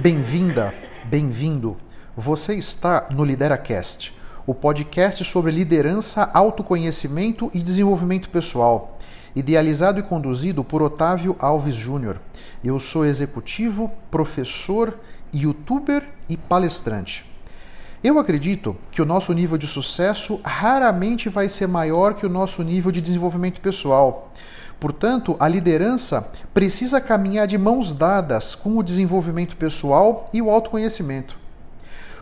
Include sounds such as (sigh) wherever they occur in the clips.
Bem-vinda, bem-vindo. Você está no LideraCast, o podcast sobre liderança, autoconhecimento e desenvolvimento pessoal, idealizado e conduzido por Otávio Alves Júnior. Eu sou executivo, professor, youtuber e palestrante. Eu acredito que o nosso nível de sucesso raramente vai ser maior que o nosso nível de desenvolvimento pessoal. Portanto, a liderança precisa caminhar de mãos dadas com o desenvolvimento pessoal e o autoconhecimento.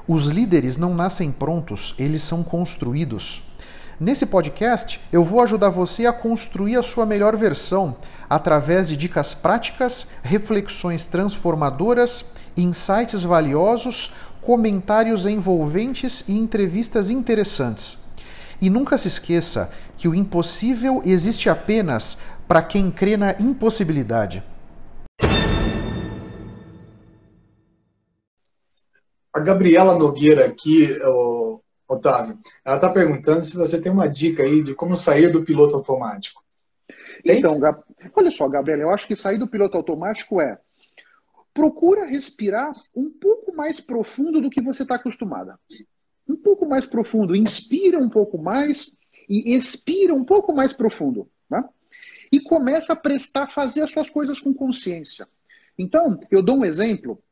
Os líderes não nascem prontos, eles são construídos. Nesse podcast, eu vou ajudar você a construir a sua melhor versão através de dicas práticas, reflexões transformadoras, insights valiosos, comentários envolventes e entrevistas interessantes. E nunca se esqueça que o impossível existe apenas para quem crê na impossibilidade. A Gabriela Nogueira aqui, Otávio, ela está perguntando se você tem uma dica aí de como sair do piloto automático. Tem? Então, olha só, Gabriela, eu acho que sair do piloto automático é procura respirar um pouco mais profundo do que você está acostumada. Um pouco mais profundo. Inspira um pouco mais e expira um pouco mais profundo. Né? e começa a prestar, fazer as suas coisas com consciência. Então, eu dou um exemplo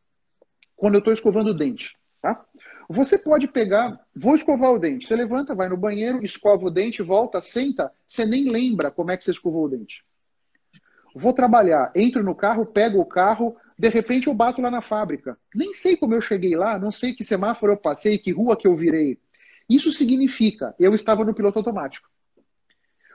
quando eu estou escovando o dente. Tá? Você pode pegar, vou escovar o dente. Você levanta, vai no banheiro, escova o dente, volta, senta, você nem lembra como é que você escovou o dente. Vou trabalhar, entro no carro, pego o carro, de repente eu bato lá na fábrica. Nem sei como eu cheguei lá, não sei que semáforo eu passei, que rua que eu virei. Isso significa, eu estava no piloto automático.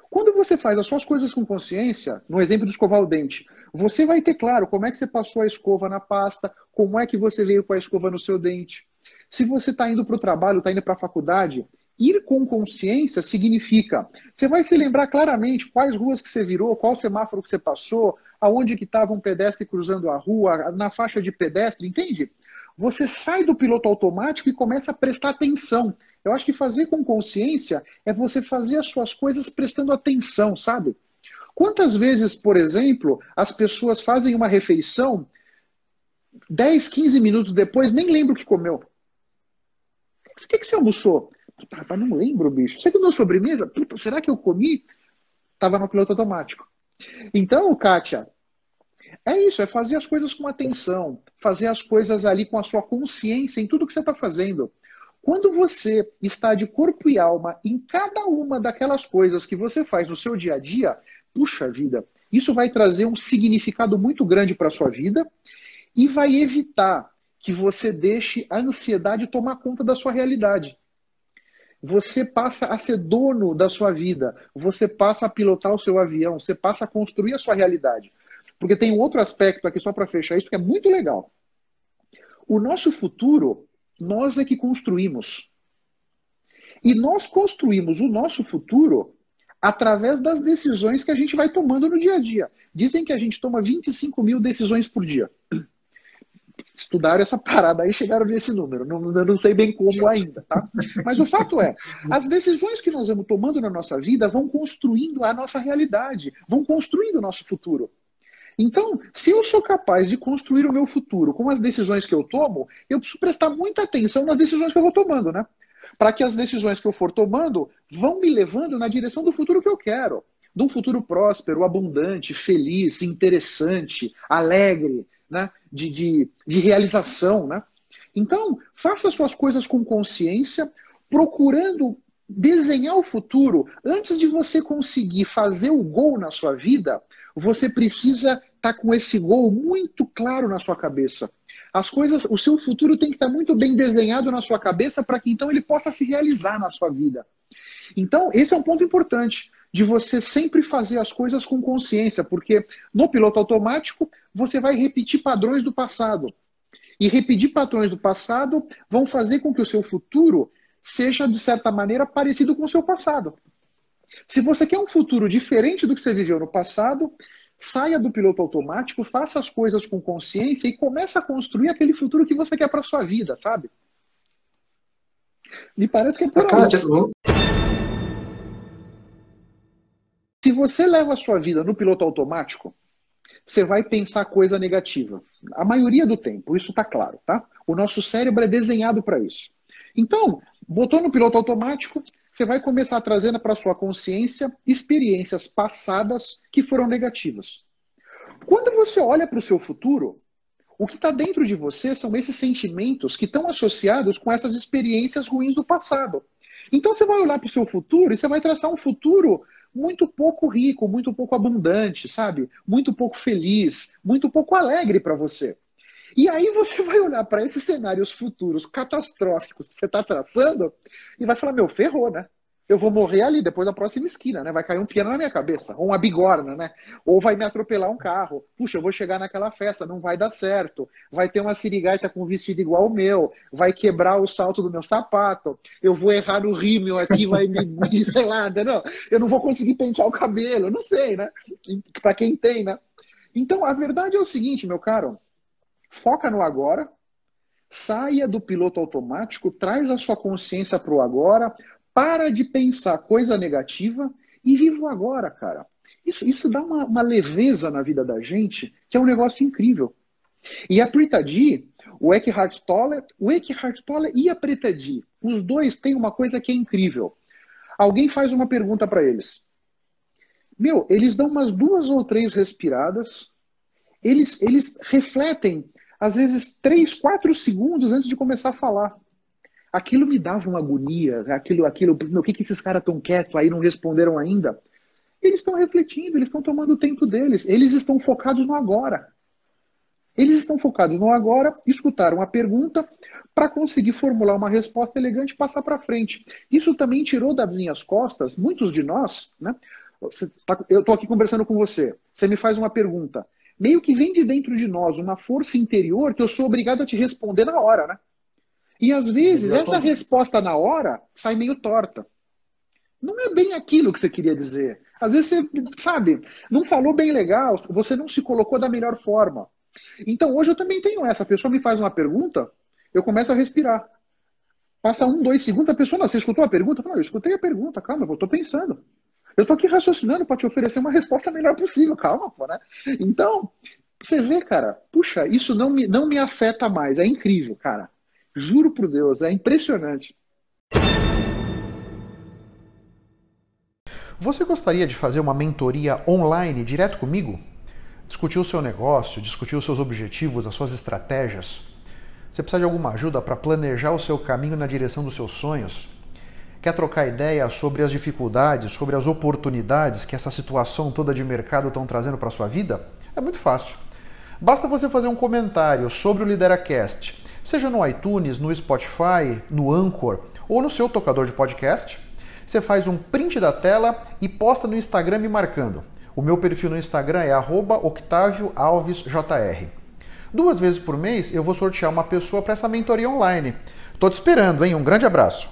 Quando você faz as suas coisas com consciência, no exemplo de escovar o dente, você vai ter claro como é que você passou a escova na pasta, como é que você veio com a escova no seu dente. Se você está indo para o trabalho, está indo para a faculdade, ir com consciência significa você vai se lembrar claramente quais ruas que você virou, qual semáforo que você passou, aonde que estava um pedestre cruzando a rua, na faixa de pedestre, entende? Você sai do piloto automático e começa a prestar atenção. Eu acho que fazer com consciência é você fazer as suas coisas prestando atenção, sabe? Quantas vezes, por exemplo, as pessoas fazem uma refeição, 10, 15 minutos depois, nem lembro o que comeu. O que, que você almoçou? Puta, não lembro, bicho. Você comeu sobremesa? Puta, será que eu comi? Tava no piloto automático. Então, Kátia, é isso, é fazer as coisas com atenção, fazer as coisas ali com a sua consciência em tudo que você está fazendo. Quando você está de corpo e alma em cada uma daquelas coisas que você faz no seu dia a dia, puxa vida, isso vai trazer um significado muito grande para a sua vida e vai evitar que você deixe a ansiedade tomar conta da sua realidade. Você passa a ser dono da sua vida, você passa a pilotar o seu avião, você passa a construir a sua realidade. Porque tem um outro aspecto aqui, só para fechar isso, que é muito legal. O nosso futuro nós é que construímos. E nós construímos o nosso futuro através das decisões que a gente vai tomando no dia a dia. Dizem que a gente toma 25 mil decisões por dia. Estudaram essa parada aí chegaram nesse número. Não, não sei bem como ainda, tá? Mas o fato é, as decisões que nós vamos tomando na nossa vida vão construindo a nossa realidade, vão construindo o nosso futuro. Então, se eu sou capaz de construir o meu futuro com as decisões que eu tomo, eu preciso prestar muita atenção nas decisões que eu vou tomando, né? Para que as decisões que eu for tomando vão me levando na direção do futuro que eu quero. De um futuro próspero, abundante, feliz, interessante, alegre, né? de, de, de realização. Né? Então, faça suas coisas com consciência, procurando desenhar o futuro. Antes de você conseguir fazer o gol na sua vida, você precisa estar tá com esse gol muito claro na sua cabeça. As coisas, o seu futuro tem que estar tá muito bem desenhado na sua cabeça para que então ele possa se realizar na sua vida. Então, esse é um ponto importante de você sempre fazer as coisas com consciência, porque no piloto automático você vai repetir padrões do passado. E repetir padrões do passado vão fazer com que o seu futuro seja, de certa maneira, parecido com o seu passado. Se você quer um futuro diferente do que você viveu no passado, saia do piloto automático, faça as coisas com consciência e comece a construir aquele futuro que você quer para sua vida, sabe? Me parece que é por aí. Se você leva a sua vida no piloto automático, você vai pensar coisa negativa. A maioria do tempo, isso está claro, tá? O nosso cérebro é desenhado para isso. Então, botou no piloto automático, você vai começar trazendo para sua consciência experiências passadas que foram negativas. Quando você olha para o seu futuro, o que está dentro de você são esses sentimentos que estão associados com essas experiências ruins do passado. Então você vai olhar para o seu futuro e você vai traçar um futuro muito pouco rico, muito pouco abundante, sabe? Muito pouco feliz, muito pouco alegre para você. E aí você (laughs) vai olhar para esses cenários futuros catastróficos que você está traçando e vai falar, meu, ferrou, né? Eu vou morrer ali, depois da próxima esquina, né? Vai cair um piano na minha cabeça, ou uma bigorna, né? Ou vai me atropelar um carro. Puxa, eu vou chegar naquela festa, não vai dar certo. Vai ter uma sirigaita com um vestido igual ao meu, vai quebrar o salto do meu sapato. Eu vou errar no rímel aqui, vai (laughs) me, sei lá, entendeu? Eu não vou conseguir pentear o cabelo, não sei, né? Para quem tem, né? Então, a verdade é o seguinte, meu caro, foca no agora, saia do piloto automático, traz a sua consciência para o agora, para de pensar coisa negativa e viva o agora, cara. Isso, isso dá uma, uma, leveza na vida da gente que é um negócio incrível. E a Prita D, o Eckhart Tolle, o Eckhart Tolle e a Prita D, os dois têm uma coisa que é incrível. Alguém faz uma pergunta para eles. Meu, eles dão umas duas ou três respiradas, eles, eles refletem, às vezes, três, quatro segundos antes de começar a falar aquilo me dava uma agonia, aquilo, aquilo, o que, que esses caras estão quietos aí, não responderam ainda? Eles estão refletindo, eles estão tomando o tempo deles, eles estão focados no agora. Eles estão focados no agora, escutaram a pergunta para conseguir formular uma resposta elegante e passar para frente. Isso também tirou das minhas costas, muitos de nós, né? Tá, eu estou aqui conversando com você, você me faz uma pergunta. Meio que vem de dentro de nós uma força interior que eu sou obrigado a te responder na hora, né? E às vezes essa resposta na hora sai meio torta. Não é bem aquilo que você queria dizer. Às vezes você, sabe, não falou bem legal, você não se colocou da melhor forma. Então hoje eu também tenho essa. A pessoa me faz uma pergunta, eu começo a respirar. Passa um, dois segundos, a pessoa, não, você escutou a pergunta? Não, eu escutei a pergunta, calma, eu estou pensando. Eu estou aqui raciocinando para te oferecer uma resposta melhor possível, calma, pô, né? Então, você vê, cara, puxa, isso não me, não me afeta mais, é incrível, cara. Juro por Deus, é impressionante. Você gostaria de fazer uma mentoria online direto comigo? Discutir o seu negócio, discutir os seus objetivos, as suas estratégias? Você precisa de alguma ajuda para planejar o seu caminho na direção dos seus sonhos? Quer trocar ideia sobre as dificuldades, sobre as oportunidades que essa situação toda de mercado estão trazendo para a sua vida? É muito fácil. Basta você fazer um comentário sobre o LideraCast seja no iTunes, no Spotify, no Anchor ou no seu tocador de podcast. Você faz um print da tela e posta no Instagram me marcando. O meu perfil no Instagram é @octavioalvesjr. Duas vezes por mês eu vou sortear uma pessoa para essa mentoria online. Tô te esperando, hein? Um grande abraço.